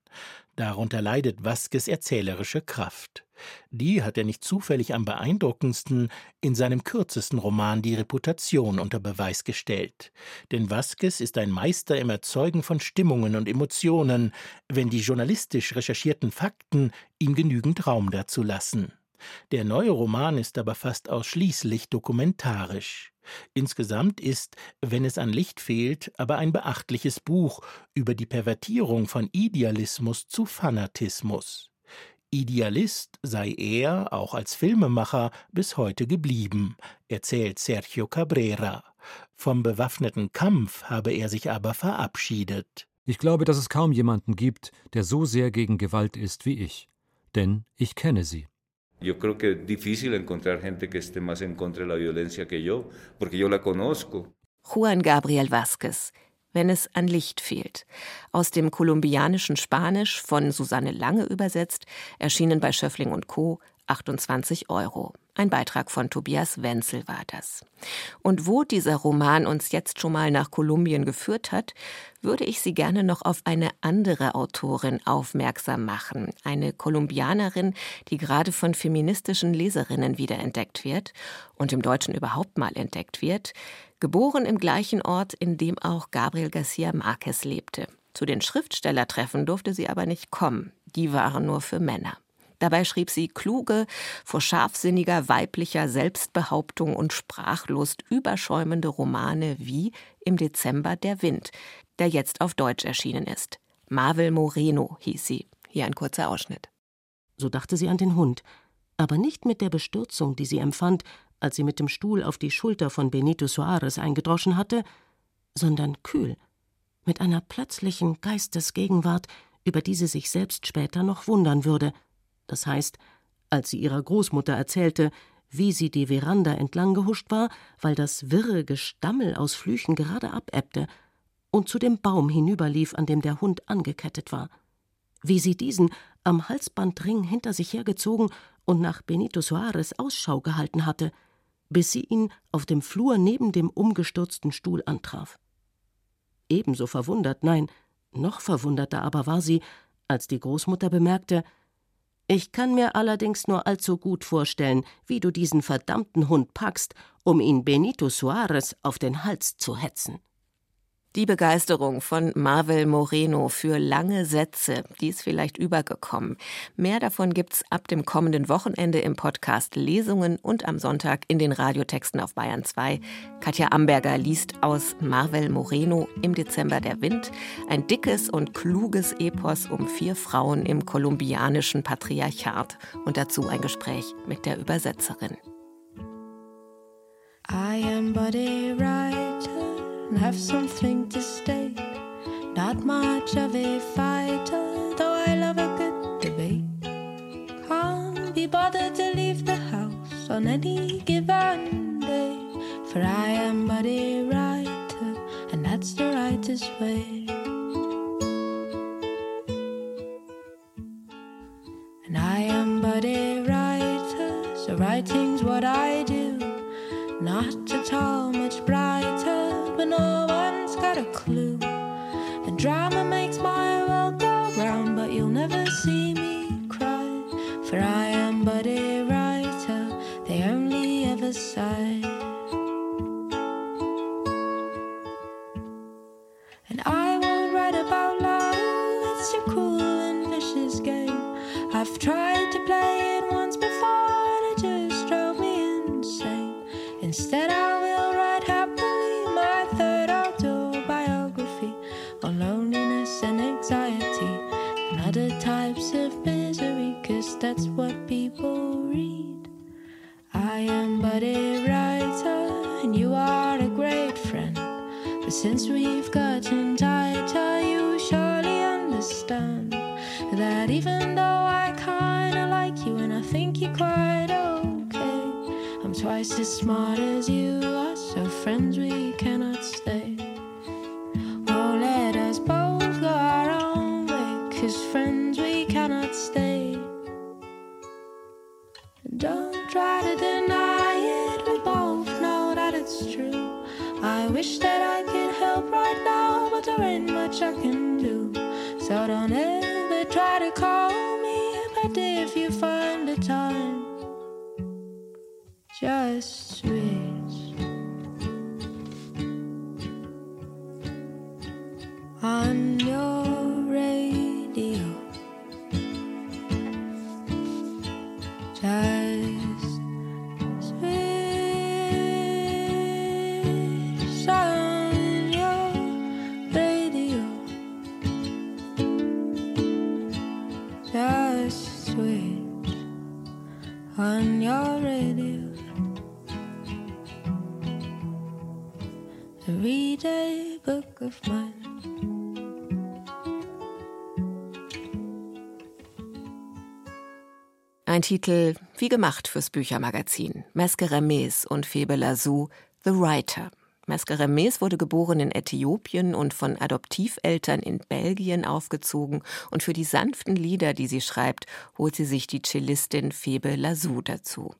Darunter leidet Vasquez erzählerische Kraft. Die hat er nicht zufällig am beeindruckendsten in seinem kürzesten Roman Die Reputation unter Beweis gestellt. Denn Vasquez ist ein Meister im Erzeugen von Stimmungen und Emotionen, wenn die journalistisch recherchierten Fakten ihm genügend Raum dazu lassen. Der neue Roman ist aber fast ausschließlich dokumentarisch. Insgesamt ist, wenn es an Licht fehlt, aber ein beachtliches Buch über die Pervertierung von Idealismus zu Fanatismus. Idealist sei er, auch als Filmemacher, bis heute geblieben, erzählt Sergio Cabrera. Vom bewaffneten Kampf habe er sich aber verabschiedet. Ich glaube, dass es kaum jemanden gibt, der so sehr gegen Gewalt ist wie ich. Denn ich kenne sie. Yo creo que es difícil encontrar gente que esté más en contra de la violencia que yo, porque yo la conozco. Juan Gabriel Vázquez, wenn es an Licht fehlt. Aus dem kolumbianischen Spanisch von Susanne Lange übersetzt, erschienen bei Schöffling und Co. 28 Euro. Ein Beitrag von Tobias Wenzel war das. Und wo dieser Roman uns jetzt schon mal nach Kolumbien geführt hat, würde ich Sie gerne noch auf eine andere Autorin aufmerksam machen. Eine Kolumbianerin, die gerade von feministischen Leserinnen wiederentdeckt wird und im Deutschen überhaupt mal entdeckt wird. Geboren im gleichen Ort, in dem auch Gabriel Garcia Marquez lebte. Zu den Schriftstellertreffen durfte sie aber nicht kommen. Die waren nur für Männer. Dabei schrieb sie kluge, vor scharfsinniger weiblicher Selbstbehauptung und Sprachlust überschäumende Romane wie Im Dezember der Wind, der jetzt auf Deutsch erschienen ist. Marvel Moreno hieß sie. Hier ein kurzer Ausschnitt. So dachte sie an den Hund, aber nicht mit der Bestürzung, die sie empfand, als sie mit dem Stuhl auf die Schulter von Benito Soares eingedroschen hatte, sondern kühl, mit einer plötzlichen Geistesgegenwart, über die sie sich selbst später noch wundern würde – das heißt, als sie ihrer Großmutter erzählte, wie sie die Veranda entlang gehuscht war, weil das wirre Gestammel aus Flüchen gerade abebbte, und zu dem Baum hinüberlief, an dem der Hund angekettet war. Wie sie diesen am Halsbandring hinter sich hergezogen und nach Benito Soares Ausschau gehalten hatte, bis sie ihn auf dem Flur neben dem umgestürzten Stuhl antraf. Ebenso verwundert, nein, noch verwunderter aber war sie, als die Großmutter bemerkte, ich kann mir allerdings nur allzu gut vorstellen, wie du diesen verdammten Hund packst, um ihn Benito Suarez auf den Hals zu hetzen. Die Begeisterung von Marvel Moreno für lange Sätze, die ist vielleicht übergekommen. Mehr davon gibt's ab dem kommenden Wochenende im Podcast Lesungen und am Sonntag in den Radiotexten auf Bayern 2. Katja Amberger liest aus Marvel Moreno im Dezember der Wind, ein dickes und kluges Epos um vier Frauen im kolumbianischen Patriarchat und dazu ein Gespräch mit der Übersetzerin. I am a writer. And have something to state. Not much of a fighter, though I love a good debate. Can't be bothered to leave the house on any given day, for I am but a writer, and that's the writer's way. And I am but a writer, so writing's what I just switch Ein Titel wie gemacht fürs Büchermagazin. Mesqueremes und Febe Lazou, The Writer. Mesqueremes wurde geboren in Äthiopien und von Adoptiveltern in Belgien aufgezogen und für die sanften Lieder, die sie schreibt, holt sie sich die Cellistin Febe Lazou dazu.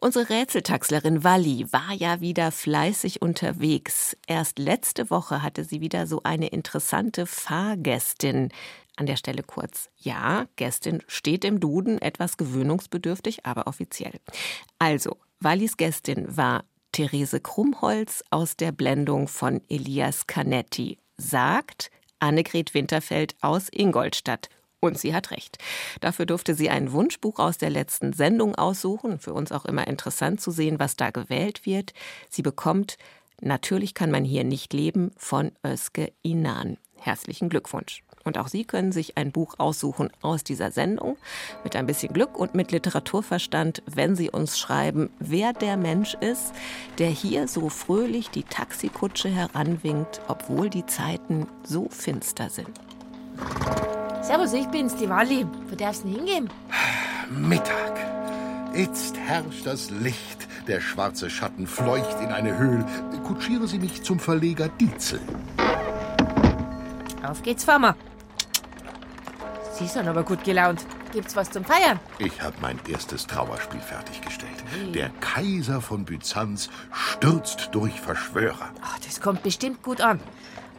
Unsere Rätseltaxlerin Walli war ja wieder fleißig unterwegs. Erst letzte Woche hatte sie wieder so eine interessante Fahrgästin. An der Stelle kurz. Ja, Gästin steht im Duden, etwas gewöhnungsbedürftig, aber offiziell. Also, Wallis Gästin war Therese Krummholz aus der Blendung von Elias Canetti. Sagt Annegret Winterfeld aus Ingolstadt. Und sie hat recht. Dafür durfte sie ein Wunschbuch aus der letzten Sendung aussuchen. Für uns auch immer interessant zu sehen, was da gewählt wird. Sie bekommt Natürlich kann man hier nicht leben von Özge Inan. Herzlichen Glückwunsch. Und auch Sie können sich ein Buch aussuchen aus dieser Sendung. Mit ein bisschen Glück und mit Literaturverstand, wenn Sie uns schreiben, wer der Mensch ist, der hier so fröhlich die Taxikutsche heranwinkt, obwohl die Zeiten so finster sind. Servus, ich bin's, die Walli. Wo darfst du denn hingehen? Mittag. Jetzt herrscht das Licht. Der schwarze Schatten fleucht in eine Höhle. Kutschiere Sie mich zum Verleger Dietzel. Auf geht's, Farmer. Sie sind aber gut gelaunt. Gibt's was zum Feiern? Ich habe mein erstes Trauerspiel fertiggestellt. Der Kaiser von Byzanz stürzt durch Verschwörer. Ach, das kommt bestimmt gut an.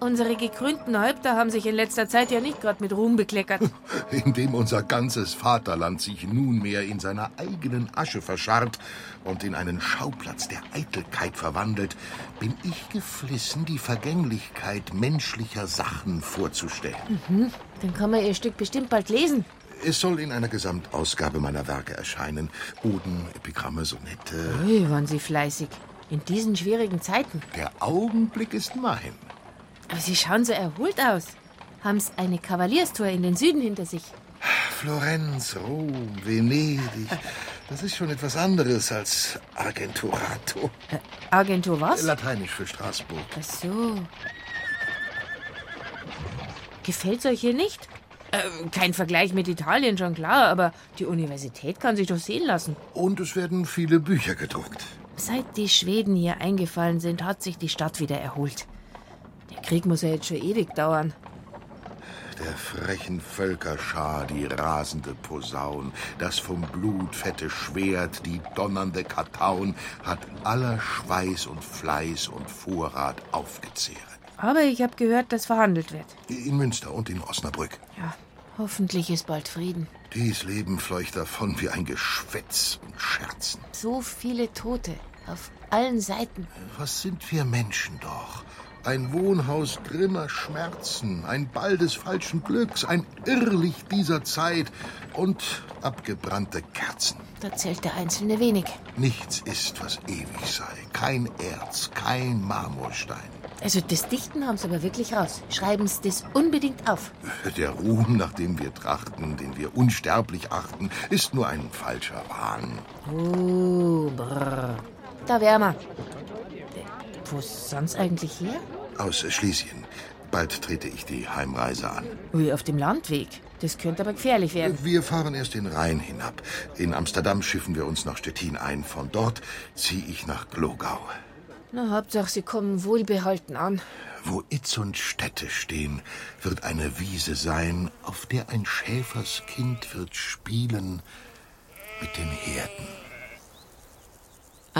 Unsere gekrönten Häupter haben sich in letzter Zeit ja nicht gerade mit Ruhm bekleckert. Indem unser ganzes Vaterland sich nunmehr in seiner eigenen Asche verscharrt und in einen Schauplatz der Eitelkeit verwandelt, bin ich geflissen, die Vergänglichkeit menschlicher Sachen vorzustellen. Mhm. Dann kann man Ihr Stück bestimmt bald lesen. Es soll in einer Gesamtausgabe meiner Werke erscheinen. Oden, Epigramme, Sonette. Ui, waren Sie fleißig. In diesen schwierigen Zeiten. Der Augenblick ist mein. Aber Sie schauen so erholt aus. Haben's eine Kavalierstour in den Süden hinter sich. Florenz, Rom, Venedig. Das ist schon etwas anderes als Argenturato. Äh, Argento was? Lateinisch für Straßburg. Ach so. Gefällt's euch hier nicht? Äh, kein Vergleich mit Italien, schon klar, aber die Universität kann sich doch sehen lassen. Und es werden viele Bücher gedruckt. Seit die Schweden hier eingefallen sind, hat sich die Stadt wieder erholt. Der Krieg muss ja jetzt schon ewig dauern. Der frechen Völkerschar, die rasende Posaun, das vom Blut fette Schwert, die donnernde Kataun, hat aller Schweiß und Fleiß und Vorrat aufgezehrt. Aber ich habe gehört, dass verhandelt wird. In Münster und in Osnabrück. Ja, hoffentlich ist bald Frieden. Dies Leben fleucht davon wie ein Geschwätz und Scherzen. So viele Tote auf allen Seiten. Was sind wir Menschen doch? Ein Wohnhaus grimmer Schmerzen, ein Ball des falschen Glücks, ein Irrlicht dieser Zeit und abgebrannte Kerzen. Da zählt der Einzelne wenig. Nichts ist, was ewig sei. Kein Erz, kein Marmorstein. Also das Dichten haben sie aber wirklich raus. Schreiben sie das unbedingt auf. Der Ruhm, nach dem wir trachten, den wir unsterblich achten, ist nur ein falscher Wahn. Oh, brr. Da wär wir. Wo sonst eigentlich hier? Aus Schlesien. Bald trete ich die Heimreise an. Ui, auf dem Landweg. Das könnte aber gefährlich werden. Wir fahren erst den Rhein hinab. In Amsterdam schiffen wir uns nach Stettin ein. Von dort ziehe ich nach Glogau. Na, Hauptsache, Sie kommen wohlbehalten an. Wo Itz und Städte stehen, wird eine Wiese sein, auf der ein Schäferskind wird spielen mit den Herden.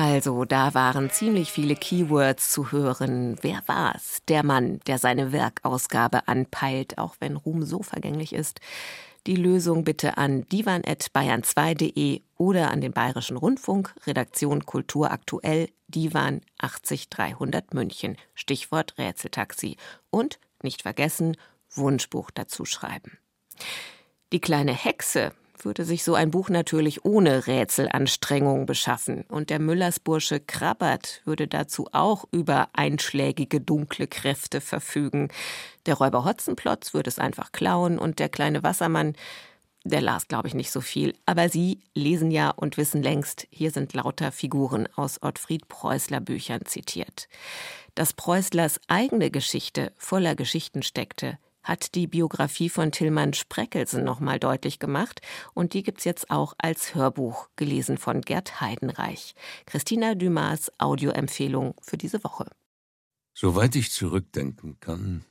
Also, da waren ziemlich viele Keywords zu hören. Wer war's? Der Mann, der seine Werkausgabe anpeilt, auch wenn Ruhm so vergänglich ist. Die Lösung bitte an divan.bayern2.de oder an den Bayerischen Rundfunk, Redaktion Kultur aktuell, Divan 80300 München. Stichwort Rätseltaxi. Und, nicht vergessen, Wunschbuch dazu schreiben. Die kleine Hexe würde sich so ein Buch natürlich ohne Rätselanstrengung beschaffen. Und der Müllersbursche Krabbert würde dazu auch über einschlägige dunkle Kräfte verfügen. Der Räuber Hotzenplotz würde es einfach klauen und der kleine Wassermann, der las, glaube ich, nicht so viel. Aber Sie lesen ja und wissen längst, hier sind lauter Figuren aus Ottfried Preußler Büchern zitiert. Dass Preußlers eigene Geschichte voller Geschichten steckte, hat die Biografie von Tillmann Spreckelsen nochmal deutlich gemacht und die gibt's jetzt auch als Hörbuch, gelesen von Gerd Heidenreich. Christina Dumas Audioempfehlung für diese Woche. Soweit ich zurückdenken kann,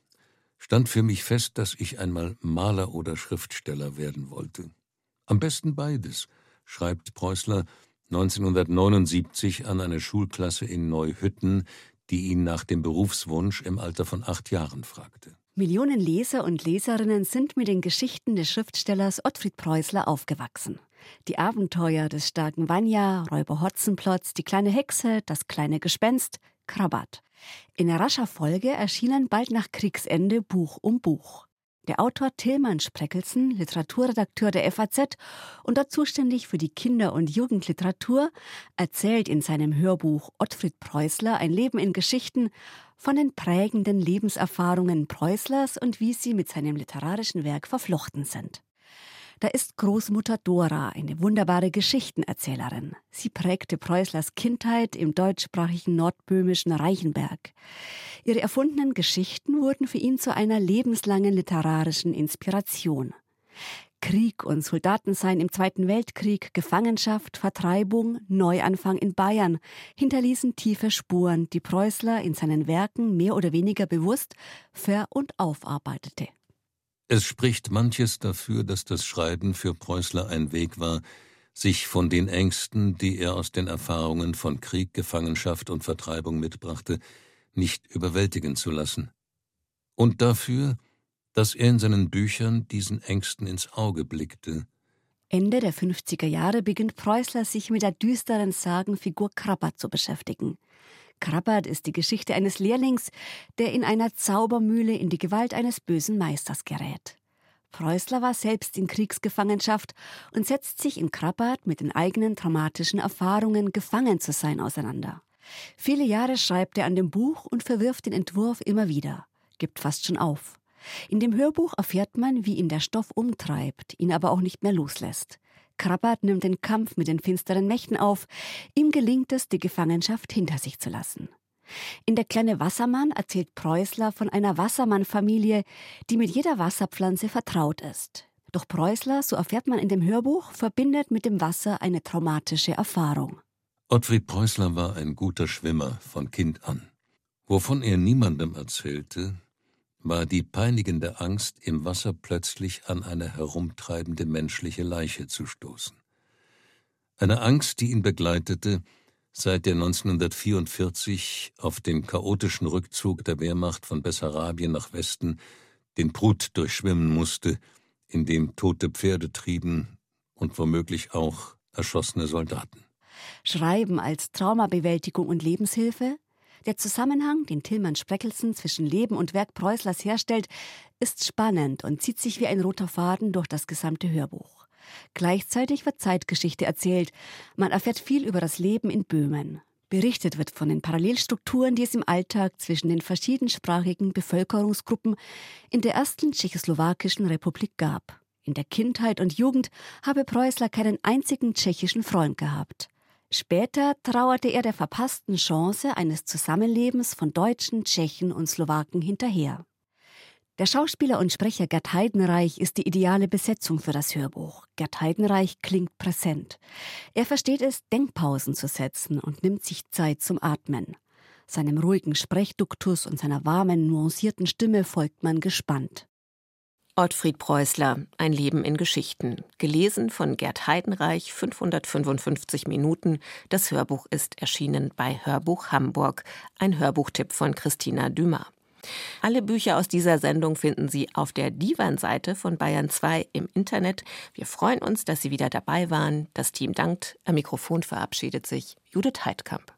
stand für mich fest, dass ich einmal Maler oder Schriftsteller werden wollte. Am besten beides, schreibt Preußler 1979 an eine Schulklasse in Neuhütten, die ihn nach dem Berufswunsch im Alter von acht Jahren fragte. Millionen Leser und Leserinnen sind mit den Geschichten des Schriftstellers Ottfried Preußler aufgewachsen. Die Abenteuer des starken Vanya, Räuber Hotzenplotz, die kleine Hexe, das kleine Gespenst, Krabat. In rascher Folge erschienen bald nach Kriegsende Buch um Buch. Der Autor Tillmann Spreckelsen, Literaturredakteur der FAZ und dort zuständig für die Kinder- und Jugendliteratur, erzählt in seinem Hörbuch Ottfried Preußler ein Leben in Geschichten von den prägenden Lebenserfahrungen Preußlers und wie sie mit seinem literarischen Werk verflochten sind. Da ist Großmutter Dora, eine wunderbare Geschichtenerzählerin. Sie prägte Preußlers Kindheit im deutschsprachigen nordböhmischen Reichenberg. Ihre erfundenen Geschichten wurden für ihn zu einer lebenslangen literarischen Inspiration. Krieg und Soldatensein im Zweiten Weltkrieg, Gefangenschaft, Vertreibung, Neuanfang in Bayern hinterließen tiefe Spuren, die Preußler in seinen Werken mehr oder weniger bewusst ver- und aufarbeitete. Es spricht manches dafür, dass das Schreiben für Preußler ein Weg war, sich von den Ängsten, die er aus den Erfahrungen von Krieg, Gefangenschaft und Vertreibung mitbrachte, nicht überwältigen zu lassen. Und dafür, dass er in seinen Büchern diesen Ängsten ins Auge blickte. Ende der 50er Jahre beginnt Preußler sich mit der düsteren Sagenfigur Krabbert zu beschäftigen. Krabbert ist die Geschichte eines Lehrlings, der in einer Zaubermühle in die Gewalt eines bösen Meisters gerät. Preußler war selbst in Kriegsgefangenschaft und setzt sich in Krabbert mit den eigenen traumatischen Erfahrungen, gefangen zu sein, auseinander. Viele Jahre schreibt er an dem Buch und verwirft den Entwurf immer wieder, gibt fast schon auf. In dem Hörbuch erfährt man, wie ihn der Stoff umtreibt, ihn aber auch nicht mehr loslässt. Krabbert nimmt den Kampf mit den finsteren Mächten auf. Ihm gelingt es, die Gefangenschaft hinter sich zu lassen. In Der kleine Wassermann erzählt Preußler von einer Wassermannfamilie, die mit jeder Wasserpflanze vertraut ist. Doch Preußler, so erfährt man in dem Hörbuch, verbindet mit dem Wasser eine traumatische Erfahrung. Ottfried Preußler war ein guter Schwimmer von Kind an. Wovon er niemandem erzählte, war die peinigende Angst, im Wasser plötzlich an eine herumtreibende menschliche Leiche zu stoßen. Eine Angst, die ihn begleitete, seit er 1944 auf dem chaotischen Rückzug der Wehrmacht von Bessarabien nach Westen den Prut durchschwimmen musste, in dem tote Pferde trieben und womöglich auch erschossene Soldaten. Schreiben als Traumabewältigung und Lebenshilfe? Der Zusammenhang, den Tillmann Spreckelsen zwischen Leben und Werk Preußlers herstellt, ist spannend und zieht sich wie ein roter Faden durch das gesamte Hörbuch. Gleichzeitig wird Zeitgeschichte erzählt. Man erfährt viel über das Leben in Böhmen. Berichtet wird von den Parallelstrukturen, die es im Alltag zwischen den verschiedensprachigen Bevölkerungsgruppen in der ersten tschechoslowakischen Republik gab. In der Kindheit und Jugend habe Preußler keinen einzigen tschechischen Freund gehabt. Später trauerte er der verpassten Chance eines Zusammenlebens von Deutschen, Tschechen und Slowaken hinterher. Der Schauspieler und Sprecher Gerd Heidenreich ist die ideale Besetzung für das Hörbuch. Gerd Heidenreich klingt präsent. Er versteht es, Denkpausen zu setzen und nimmt sich Zeit zum Atmen. Seinem ruhigen Sprechduktus und seiner warmen, nuancierten Stimme folgt man gespannt. Ottfried Preußler, Ein Leben in Geschichten. Gelesen von Gerd Heidenreich, 555 Minuten. Das Hörbuch ist erschienen bei Hörbuch Hamburg. Ein Hörbuchtipp von Christina Dumas. Alle Bücher aus dieser Sendung finden Sie auf der Divan-Seite von Bayern 2 im Internet. Wir freuen uns, dass Sie wieder dabei waren. Das Team dankt. Am Mikrofon verabschiedet sich Judith Heidkamp.